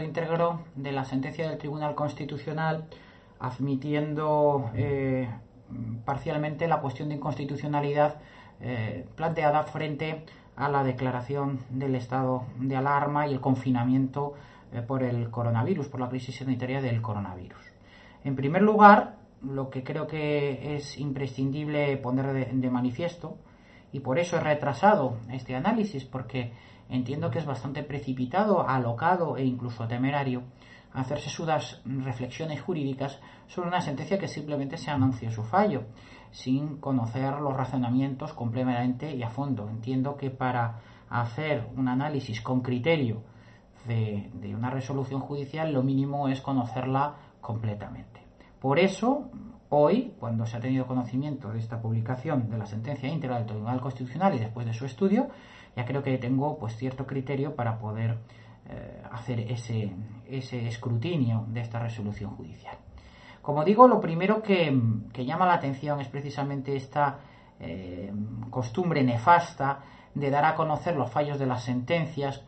íntegro de la sentencia del Tribunal Constitucional admitiendo eh, parcialmente la cuestión de inconstitucionalidad eh, planteada frente a la declaración del estado de alarma y el confinamiento por el coronavirus, por la crisis sanitaria del coronavirus. En primer lugar, lo que creo que es imprescindible poner de manifiesto, y por eso he retrasado este análisis, porque entiendo que es bastante precipitado, alocado e incluso temerario hacerse sudas reflexiones jurídicas sobre una sentencia que simplemente se anuncia su fallo, sin conocer los razonamientos completamente y a fondo. Entiendo que para hacer un análisis con criterio de, de una resolución judicial, lo mínimo es conocerla completamente. Por eso, hoy, cuando se ha tenido conocimiento de esta publicación de la sentencia íntegra del Tribunal Constitucional y después de su estudio, ya creo que tengo pues cierto criterio para poder eh, hacer ese, ese escrutinio de esta resolución judicial. Como digo, lo primero que, llama la atención es precisamente esta eh, costumbre nefasta de dar a conocer los fallos de las sentencias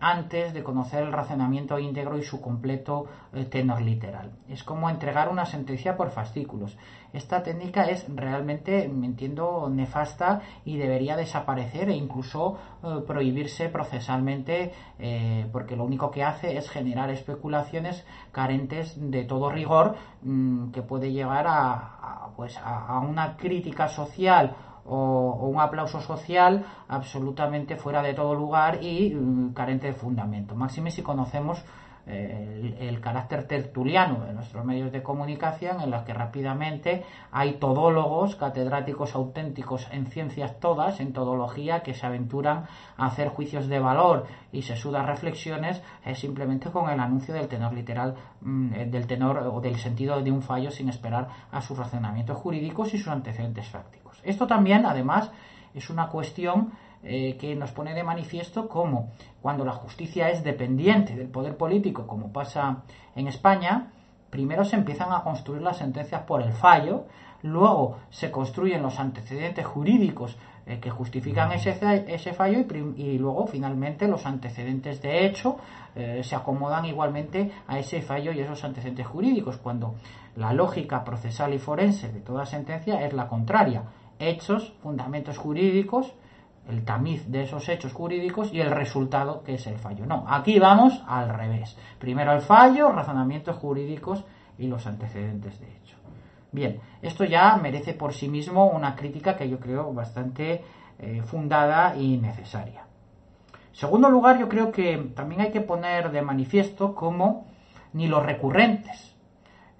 antes de conocer el razonamiento íntegro y su completo eh, tenor literal. Es como entregar una sentencia por fascículos. Esta técnica es realmente, me entiendo, nefasta y debería desaparecer e incluso eh, prohibirse procesalmente porque lo único que hace es generar especulaciones carentes de todo rigor mm, que puede llevar a, pues a una crítica social o, un aplauso social absolutamente fuera de todo lugar y mm, carente de fundamento. Máxime si conocemos el, carácter tertuliano de nuestros medios de comunicación en los que rápidamente hay todólogos, catedráticos auténticos en ciencias todas, en todología, que se aventuran a hacer juicios de valor y se sudan reflexiones simplemente con el anuncio del tenor literal, mm, eh, del tenor o del sentido de un fallo sin esperar a sus razonamientos jurídicos y sus antecedentes fácticos. Esto también, además, es una cuestión eh, que nos pone de manifiesto cómo cuando la justicia es dependiente del poder político, como pasa en España, primero se empiezan a construir las sentencias por el fallo, luego se construyen los antecedentes jurídicos eh, que justifican ese, ese fallo y, luego finalmente los antecedentes de hecho eh, se acomodan igualmente a ese fallo y esos antecedentes jurídicos, cuando la lógica procesal y forense de toda sentencia es la contraria. Hechos, fundamentos jurídicos, el tamiz de esos hechos jurídicos y el resultado que es el fallo. No, aquí vamos al revés. Primero el fallo, razonamientos jurídicos y los antecedentes de hecho. Bien, esto ya merece por sí mismo una crítica que yo creo bastante eh, fundada y necesaria. segundo lugar, yo creo que también hay que poner de manifiesto cómo ni los recurrentes,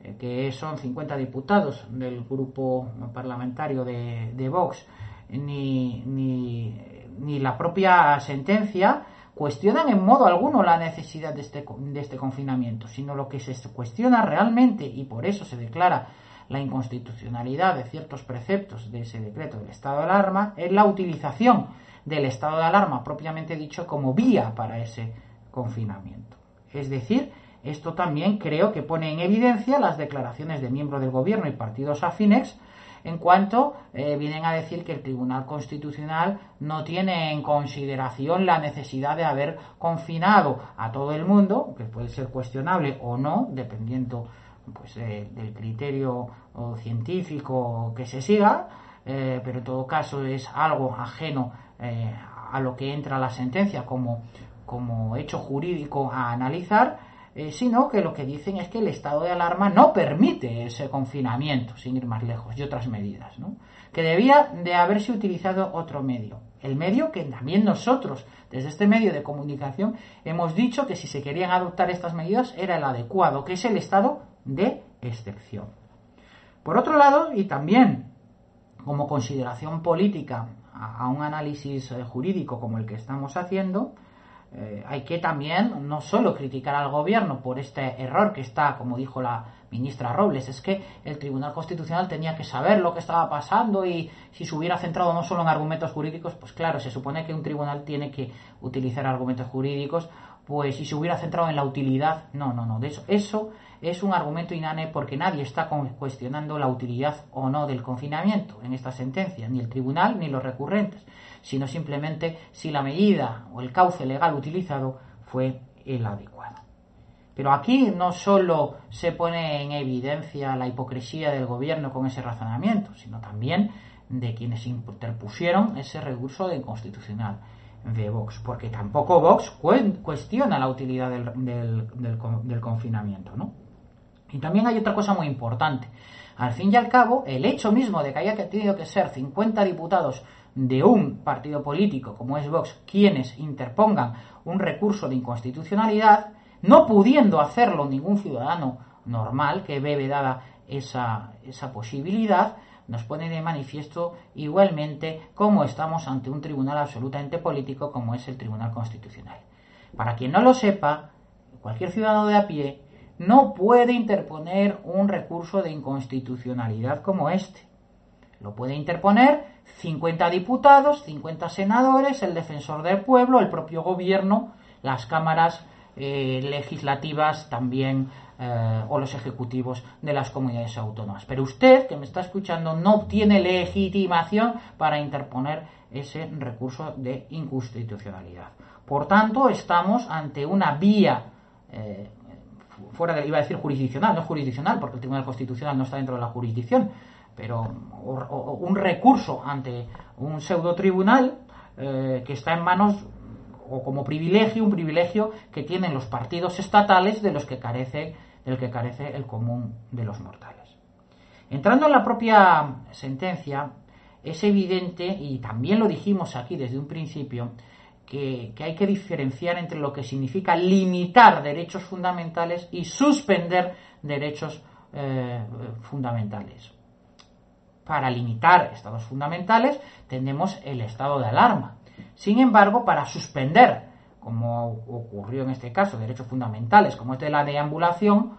eh, que son 50 diputados del grupo parlamentario de Vox, ni, ni, la propia sentencia cuestionan en modo alguno la necesidad de este, de este confinamiento, sino lo que se cuestiona realmente, y por eso se declara la inconstitucionalidad de ciertos preceptos de ese decreto del estado de alarma, es la utilización del estado de alarma propiamente dicho como vía para ese confinamiento. Es decir, esto también creo que pone en evidencia las declaraciones de miembros del gobierno y partidos afines en cuanto eh, vienen a decir que el Tribunal Constitucional no tiene en consideración la necesidad de haber confinado a todo el mundo, que puede ser cuestionable o no, dependiendo pues, eh, del criterio científico que se siga, eh, pero en todo caso es algo ajeno a lo que entra la sentencia como, como hecho jurídico a analizar eh, sino que lo que dicen es que el estado de alarma no permite ese confinamiento, sin ir más lejos, y otras medidas, que debía de haberse utilizado otro medio. El medio que también nosotros, desde este medio de comunicación, hemos dicho que si se querían adoptar estas medidas era el adecuado, que es el estado de excepción. Por otro lado, y también como consideración política a un análisis eh, jurídico como el que estamos haciendo, eh, hay que también no solo criticar al gobierno por este error que está, como dijo la ministra Robles, es que el Tribunal Constitucional tenía que saber lo que estaba pasando y si se hubiera centrado no solo en argumentos jurídicos, pues claro, se supone que un tribunal tiene que utilizar argumentos jurídicos pues si se hubiera centrado en la utilidad, no, no, no, de eso, eso es un argumento inane porque nadie está cuestionando la utilidad o no del confinamiento en esta sentencia, ni el tribunal ni los recurrentes, sino simplemente si la medida o el cauce legal utilizado fue el adecuado. Pero aquí no solo se pone en evidencia la hipocresía del gobierno con ese razonamiento, sino también de quienes interpusieron ese recurso de inconstitucional de Vox, porque tampoco Vox cuestiona la utilidad del, del, confinamiento, ¿no? Y también hay otra cosa muy importante. Al fin y al cabo, el hecho mismo de que haya tenido que ser 50 diputados de un partido político como es Vox quienes interpongan un recurso de inconstitucionalidad, no pudiendo hacerlo ningún ciudadano normal que ve vedada esa, esa posibilidad, nos pone de manifiesto igualmente cómo estamos ante un tribunal absolutamente político como es el Tribunal Constitucional. Para quien no lo sepa, cualquier ciudadano de a pie no puede interponer un recurso de inconstitucionalidad como este. Lo puede interponer 50 diputados, 50 senadores, el defensor del pueblo, el propio gobierno, las cámaras eh, legislativas también eh, o los ejecutivos de las comunidades autónomas. Pero usted, que me está escuchando, no tiene legitimación para interponer ese recurso de inconstitucionalidad. Por tanto, estamos ante una vía eh, fuera de, iba a decir jurisdiccional, no jurisdiccional, porque el Tribunal Constitucional no está dentro de la jurisdicción, pero un recurso ante un pseudo tribunal eh, que está en manos o como privilegio, un privilegio que tienen los partidos estatales de los que carece, del que carece el común de los mortales. Entrando en la propia sentencia, es evidente, y también lo dijimos aquí desde un principio, que, hay que diferenciar entre lo que significa limitar derechos fundamentales y suspender derechos eh, fundamentales. Para limitar estados fundamentales tenemos el estado de alarma. Sin embargo, para suspender, como ocurrió en este caso, derechos fundamentales como este de la deambulación,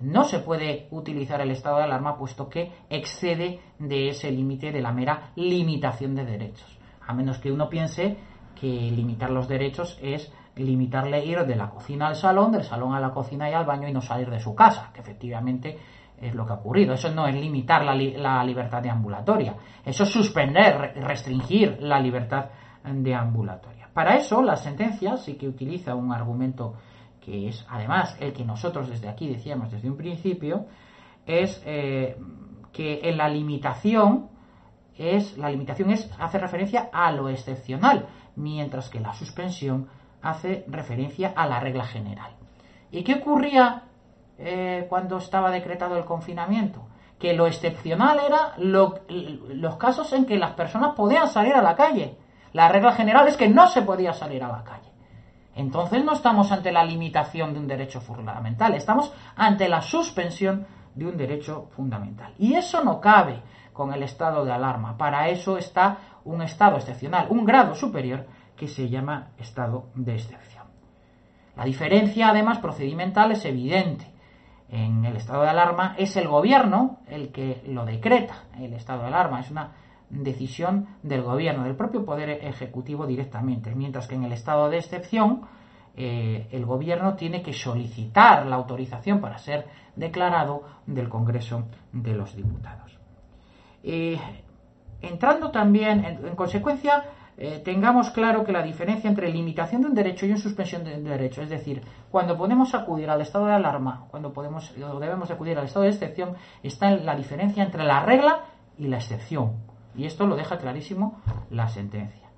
no se puede utilizar el estado de alarma puesto que excede de ese límite de la mera limitación de derechos. A menos que uno piense que limitar los derechos es limitarle ir de la cocina al salón, del salón a la cocina y al baño y no salir de su casa, que efectivamente es lo que ha ocurrido. Eso no es limitar la, la libertad de ambulatoria, eso es suspender, restringir la libertad de ambulatoria. Para eso, la sentencia sí que utiliza un argumento que es además el que nosotros desde aquí decíamos desde un principio, es eh, que en la limitación es la limitación es hace referencia a lo excepcional, mientras que la suspensión hace referencia a la regla general. ¿Y qué ocurría eh, cuando estaba decretado el confinamiento? Que lo excepcional era los casos en que las personas podían salir a la calle. La regla general es que no se podía salir a la calle. Entonces no estamos ante la limitación de un derecho fundamental, estamos ante la suspensión de un derecho fundamental. Y eso no cabe con el estado de alarma. Para eso está un estado excepcional, un grado superior que se llama estado de excepción. La diferencia, además, procedimental es evidente. En el estado de alarma es el gobierno el que lo decreta. El estado de alarma es una decisión del gobierno, del propio poder ejecutivo directamente, mientras que en el estado de excepción eh, el gobierno tiene que solicitar la autorización para ser declarado del Congreso de los Diputados. Eh, entrando también, en, consecuencia, eh, tengamos claro que la diferencia entre limitación de un derecho y una suspensión de un derecho, es decir, cuando podemos acudir al estado de alarma, cuando podemos o debemos acudir al estado de excepción, está en la diferencia entre la regla y la excepción. Y esto lo deja clarísimo la sentencia.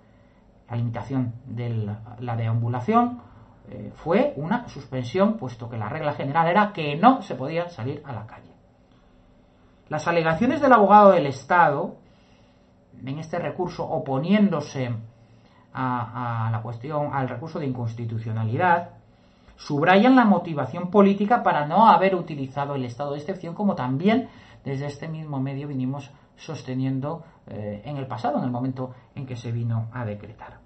La limitación de la deambulación eh, fue una suspensión, puesto que la regla general era que no se podía salir a la calle. Las alegaciones del abogado del Estado en este recurso oponiéndose a, la cuestión, al recurso de inconstitucionalidad, subrayan la motivación política para no haber utilizado el estado de excepción, como también desde este mismo medio vinimos sosteniendo eh, en el pasado, en el momento en que se vino a decretar.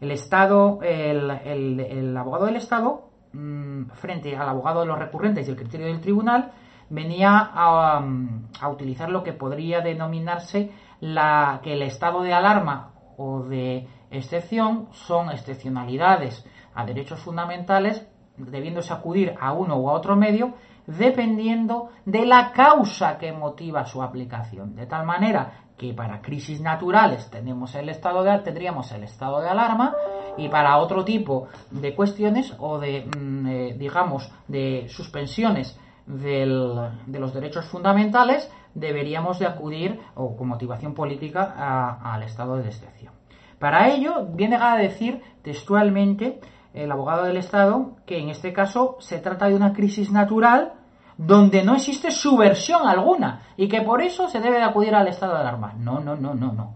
El Estado, el, abogado del Estado, mm, frente al abogado de los recurrentes y el criterio del tribunal, venía a utilizar lo que podría denominarse la, que el estado de alarma o de excepción son excepcionalidades a derechos fundamentales, debiéndose acudir a uno u a otro medio, dependiendo de la causa que motiva su aplicación. De tal manera que para crisis naturales tenemos el estado de, tendríamos el estado de alarma y para otro tipo de cuestiones o de, mm, eh, digamos, de suspensiones de los derechos fundamentales, deberíamos de acudir, o con motivación política, al estado de excepción. Para ello, viene a decir textualmente el abogado del Estado que en este caso se trata de una crisis natural donde no existe subversión alguna y que por eso se debe de acudir al estado de alarma. No, no, no, no, no.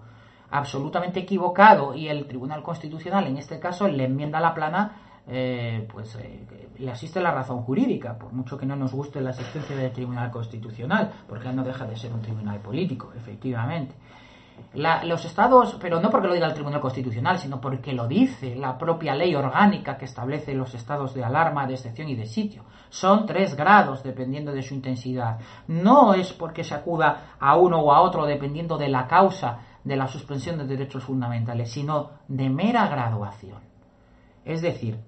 Absolutamente equivocado y el Tribunal Constitucional en este caso le enmienda la plana eh, pues eh, le asiste la razón jurídica, por mucho que no nos guste la existencia del Tribunal Constitucional, porque no deja de ser un tribunal político, efectivamente. los estados, pero no porque lo diga el Tribunal Constitucional, sino porque lo dice la propia ley orgánica que establece los estados de alarma, de excepción y de sitio. Son tres grados dependiendo de su intensidad. No es porque se acuda a uno o a otro dependiendo de la causa de la suspensión de derechos fundamentales, sino de mera graduación. Es decir,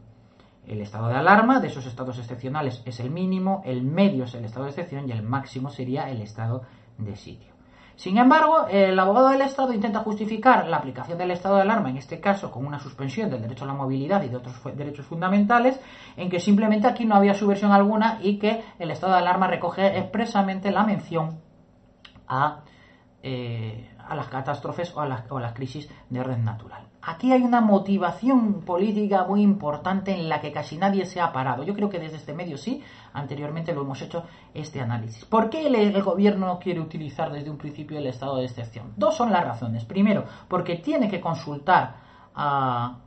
el estado de alarma de esos estados excepcionales es el mínimo, el medio es el estado de excepción y el máximo sería el estado de sitio. Sin embargo, el abogado del Estado intenta justificar la aplicación del estado de alarma, en este caso con una suspensión del derecho a la movilidad y de otros derechos fundamentales, en que simplemente aquí no había subversión alguna y que el estado de alarma recoge expresamente la mención a, eh, las catástrofes o a las, o a las crisis de red natural. Aquí hay una motivación política muy importante en la que casi nadie se ha parado. Yo creo que desde este medio sí, anteriormente lo hemos hecho este análisis. ¿Por qué el, gobierno no quiere utilizar desde un principio el estado de excepción? Dos son las razones. Primero, porque tiene que consultar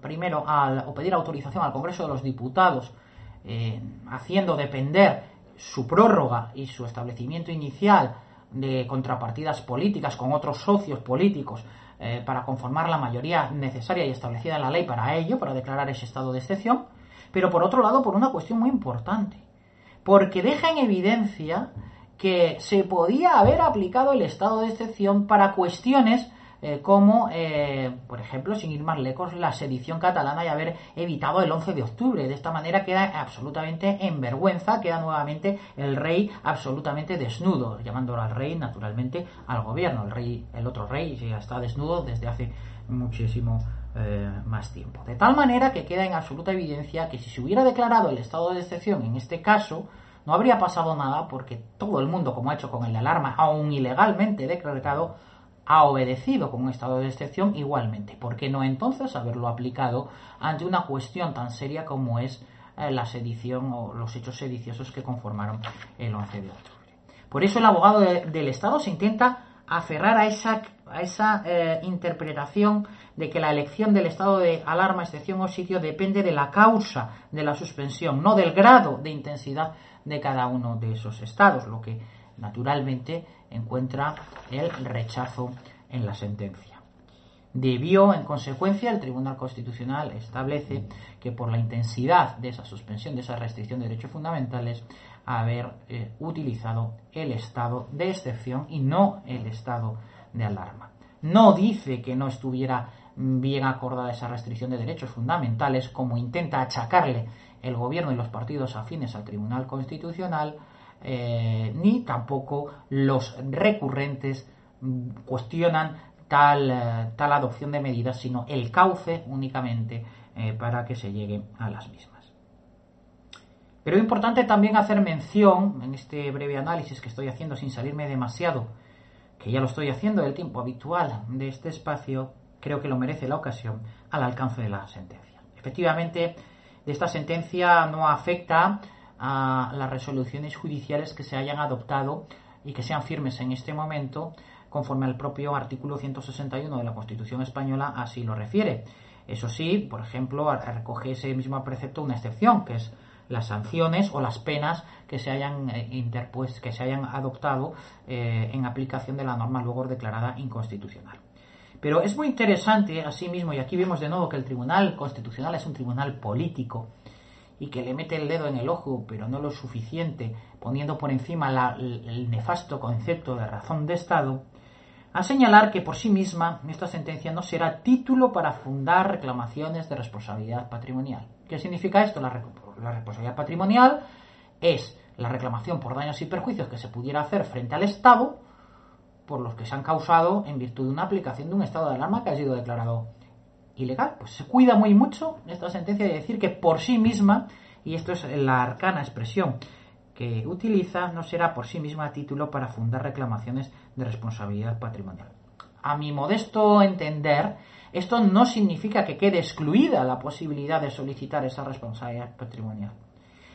primero o pedir autorización al Congreso de los Diputados, eh, haciendo depender su prórroga y su establecimiento inicial de contrapartidas políticas con otros socios políticos eh, para conformar la mayoría necesaria y establecida en la ley para ello, para declarar ese estado de excepción, pero por otro lado por una cuestión muy importante, porque deja en evidencia que se podía haber aplicado el estado de excepción para cuestiones eh, como, eh, por ejemplo, sin ir más lejos, la sedición catalana y haber evitado el 11 de octubre. De esta manera queda absolutamente en vergüenza, queda nuevamente el rey absolutamente desnudo, llamándolo al rey, naturalmente, al gobierno. El rey, el otro rey, ya está desnudo desde hace muchísimo eh, más tiempo. De tal manera que queda en absoluta evidencia que si se hubiera declarado el estado de excepción en este caso, no habría pasado nada porque todo el mundo, como ha hecho con el alarma, aún ilegalmente decretado, ha obedecido con un estado de excepción igualmente. ¿Por qué no entonces haberlo aplicado ante una cuestión tan seria como es eh, la sedición o los hechos sediciosos que conformaron el 11 de octubre? Por eso el abogado del Estado se intenta aferrar a esa, a esa eh, interpretación de que la elección del estado de alarma, excepción o sitio depende de la causa de la suspensión, no del grado de intensidad de cada uno de esos estados, lo que naturalmente encuentra el rechazo en la sentencia. Debió, en consecuencia, el Tribunal Constitucional establece que por la intensidad de esa suspensión, de esa restricción de derechos fundamentales, haber eh, utilizado el estado de excepción y no el estado de alarma. No dice que no estuviera bien acordada esa restricción de derechos fundamentales, como intenta achacarle el gobierno y los partidos afines al Tribunal Constitucional, eh, ni tampoco los recurrentes cuestionan tal, eh, tal adopción de medidas, sino el cauce únicamente eh, para que se llegue a las mismas. Pero es importante también hacer mención, en este breve análisis que estoy haciendo sin salirme demasiado, que ya lo estoy haciendo del tiempo habitual de este espacio, creo que lo merece la ocasión, al alcance de la sentencia. Efectivamente, esta sentencia no afecta a las resoluciones judiciales que se hayan adoptado y que sean firmes en este momento, conforme al propio artículo 161 de la Constitución española así lo refiere. Eso sí, por ejemplo, recoge ese mismo precepto una excepción, que es las sanciones o las penas que se hayan eh, que se hayan adoptado eh, en aplicación de la norma luego declarada inconstitucional. Pero es muy interesante, asimismo, y aquí vemos de nuevo que el Tribunal Constitucional es un tribunal político, y que le mete el dedo en el ojo, pero no lo suficiente, poniendo por encima el nefasto concepto de razón de Estado, a señalar que por sí misma esta sentencia no será título para fundar reclamaciones de responsabilidad patrimonial. ¿Qué significa esto? La, responsabilidad patrimonial es la reclamación por daños y perjuicios que se pudiera hacer frente al Estado por los que se han causado en virtud de una aplicación de un estado de alarma que ha sido declarado ilegal. Pues se cuida muy mucho esta sentencia de decir que por sí misma, y esto es la arcana expresión que utiliza, no será por sí misma título para fundar reclamaciones de responsabilidad patrimonial. A mi modesto entender, esto no significa que quede excluida la posibilidad de solicitar esa responsabilidad patrimonial.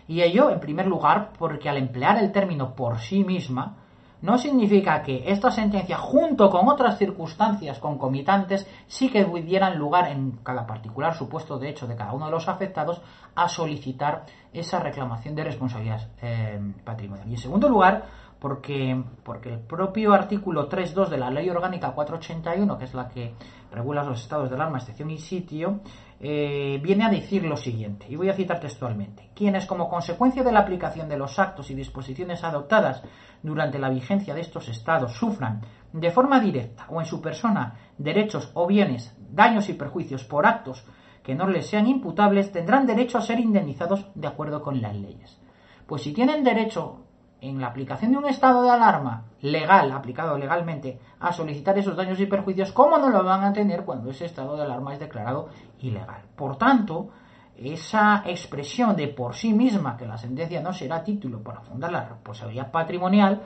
Y ello, en primer lugar, porque al emplear el término por sí misma, no significa que esta sentencia, junto con otras circunstancias concomitantes, sí que dieran lugar en cada particular supuesto de hecho de cada uno de los afectados a solicitar esa reclamación de responsabilidad eh, patrimonial. Y en segundo lugar, porque, porque el propio artículo 3.2 de la Ley Orgánica 481, que es la que regula los estados de alarma, excepción y sitio, eh, viene a decir lo siguiente, y voy a citar textualmente, quienes como consecuencia de la aplicación de los actos y disposiciones adoptadas durante la vigencia de estos estados sufran de forma directa o en su persona derechos o bienes, daños y perjuicios por actos que no les sean imputables, tendrán derecho a ser indemnizados de acuerdo con las leyes. Pues si tienen derecho en la aplicación de un estado de alarma legal, aplicado legalmente, a solicitar esos daños y perjuicios, ¿cómo no lo van a tener cuando ese estado de alarma es declarado ilegal? Por tanto, esa expresión de por sí misma que la sentencia no será título para fundar la responsabilidad patrimonial,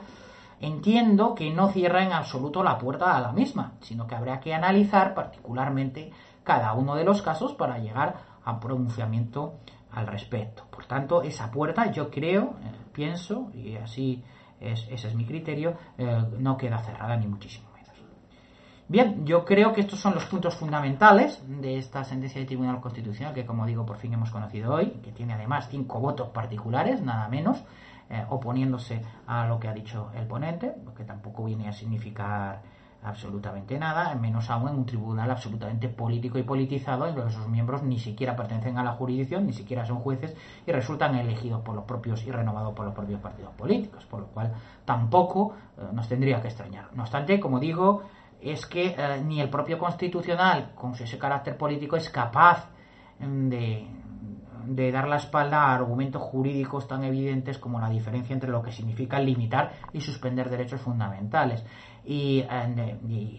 entiendo que no cierra en absoluto la puerta a la misma, sino que habrá que analizar particularmente cada uno de los casos para llegar a pronunciamiento al respecto. Por tanto, esa puerta yo creo, eh, pienso, y así es, ese es mi criterio, eh, no queda cerrada ni muchísimo menos. Bien, yo creo que estos son los puntos fundamentales de esta sentencia del Tribunal Constitucional que, como digo, por fin hemos conocido hoy, que tiene además cinco votos particulares, nada menos, eh, oponiéndose a lo que ha dicho el ponente, lo que tampoco viene a significar absolutamente nada, menos aún en un tribunal absolutamente político y politizado, en donde sus miembros ni siquiera pertenecen a la jurisdicción, ni siquiera son jueces y resultan elegidos por los propios y renovados por los propios partidos políticos, por lo cual tampoco eh, nos tendría que extrañar. No obstante, como digo, es que eh, ni el propio constitucional, con ese carácter político, es capaz mm, de, de dar la espalda a argumentos jurídicos tan evidentes como la diferencia entre lo que significa limitar y suspender derechos fundamentales. Y,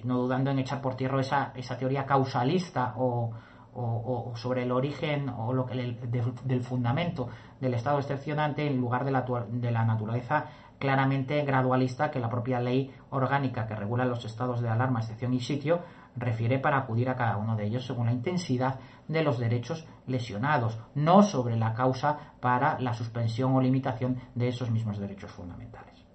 no dudando en echar por tierra esa, esa teoría causalista o, sobre el origen o lo que del fundamento del estado excepcionante en lugar de la, de la naturaleza claramente gradualista que la propia ley orgánica que regula los estados de alarma, excepción y sitio refiere para acudir a cada uno de ellos según la intensidad de los derechos lesionados, no sobre la causa para la suspensión o limitación de esos mismos derechos fundamentales.